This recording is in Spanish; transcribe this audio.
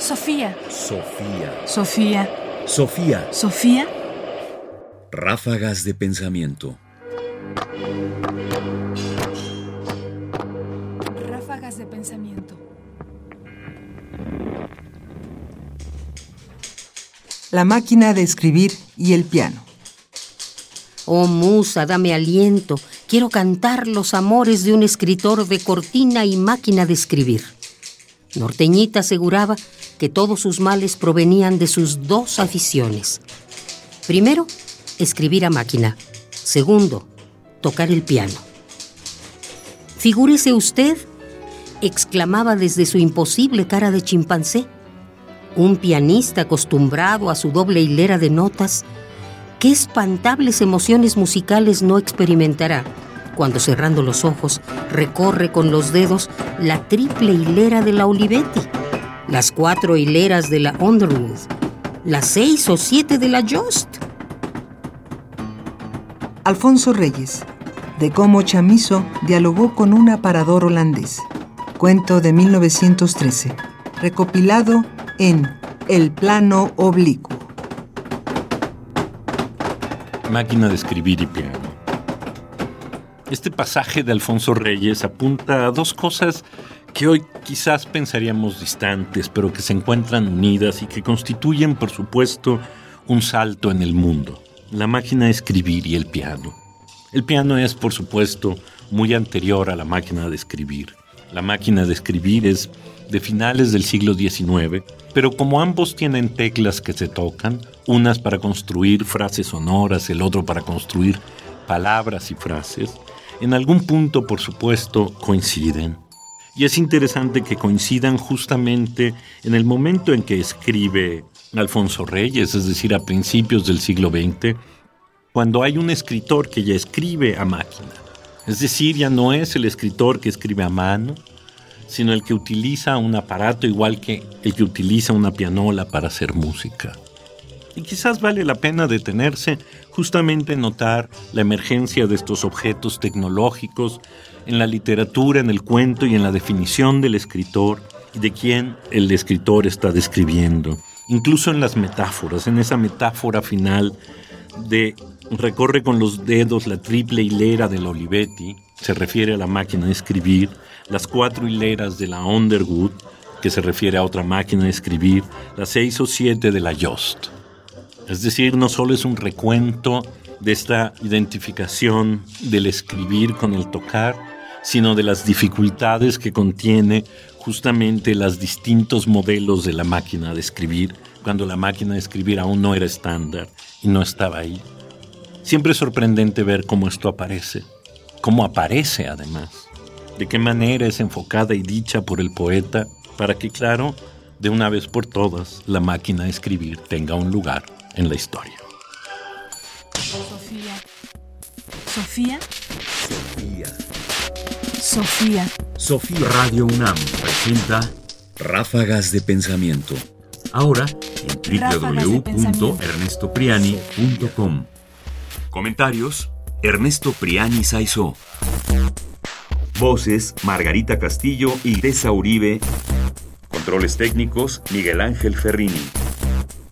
Sofía. Sofía. Sofía. Sofía. Sofía. Ráfagas de pensamiento. Ráfagas de pensamiento. La máquina de escribir y el piano. Oh musa, dame aliento. Quiero cantar los amores de un escritor de cortina y máquina de escribir. Norteñita aseguraba que todos sus males provenían de sus dos aficiones. Primero, escribir a máquina. Segundo, tocar el piano. Figúrese usted, exclamaba desde su imposible cara de chimpancé, un pianista acostumbrado a su doble hilera de notas, qué espantables emociones musicales no experimentará cuando cerrando los ojos recorre con los dedos la triple hilera de la Olivetti, las cuatro hileras de la Underwood, las seis o siete de la Jost. Alfonso Reyes, de cómo Chamizo dialogó con un aparador holandés. Cuento de 1913, recopilado en El plano oblicuo. Máquina de escribir y piano. Este pasaje de Alfonso Reyes apunta a dos cosas que hoy quizás pensaríamos distantes, pero que se encuentran unidas y que constituyen, por supuesto, un salto en el mundo. La máquina de escribir y el piano. El piano es, por supuesto, muy anterior a la máquina de escribir. La máquina de escribir es de finales del siglo XIX, pero como ambos tienen teclas que se tocan, unas para construir frases sonoras, el otro para construir palabras y frases, en algún punto, por supuesto, coinciden. Y es interesante que coincidan justamente en el momento en que escribe Alfonso Reyes, es decir, a principios del siglo XX, cuando hay un escritor que ya escribe a máquina. Es decir, ya no es el escritor que escribe a mano, sino el que utiliza un aparato igual que el que utiliza una pianola para hacer música. Y quizás vale la pena detenerse justamente en notar la emergencia de estos objetos tecnológicos en la literatura, en el cuento y en la definición del escritor y de quién el escritor está describiendo. Incluso en las metáforas, en esa metáfora final de recorre con los dedos la triple hilera de la Olivetti, se refiere a la máquina de escribir, las cuatro hileras de la Underwood, que se refiere a otra máquina de escribir, las seis o siete de la Jost. Es decir, no solo es un recuento de esta identificación del escribir con el tocar, sino de las dificultades que contiene justamente los distintos modelos de la máquina de escribir, cuando la máquina de escribir aún no era estándar y no estaba ahí. Siempre es sorprendente ver cómo esto aparece, cómo aparece además, de qué manera es enfocada y dicha por el poeta para que, claro, de una vez por todas, la máquina de escribir tenga un lugar en la historia. Sofía. Sofía. Sofía. Sofía. Sofía. Radio UNAM presenta Ráfagas de Pensamiento. Ahora en www.ernestopriani.com. Comentarios: Ernesto Priani Saizó. Voces: Margarita Castillo y Tessa Uribe. Controles técnicos: Miguel Ángel Ferrini.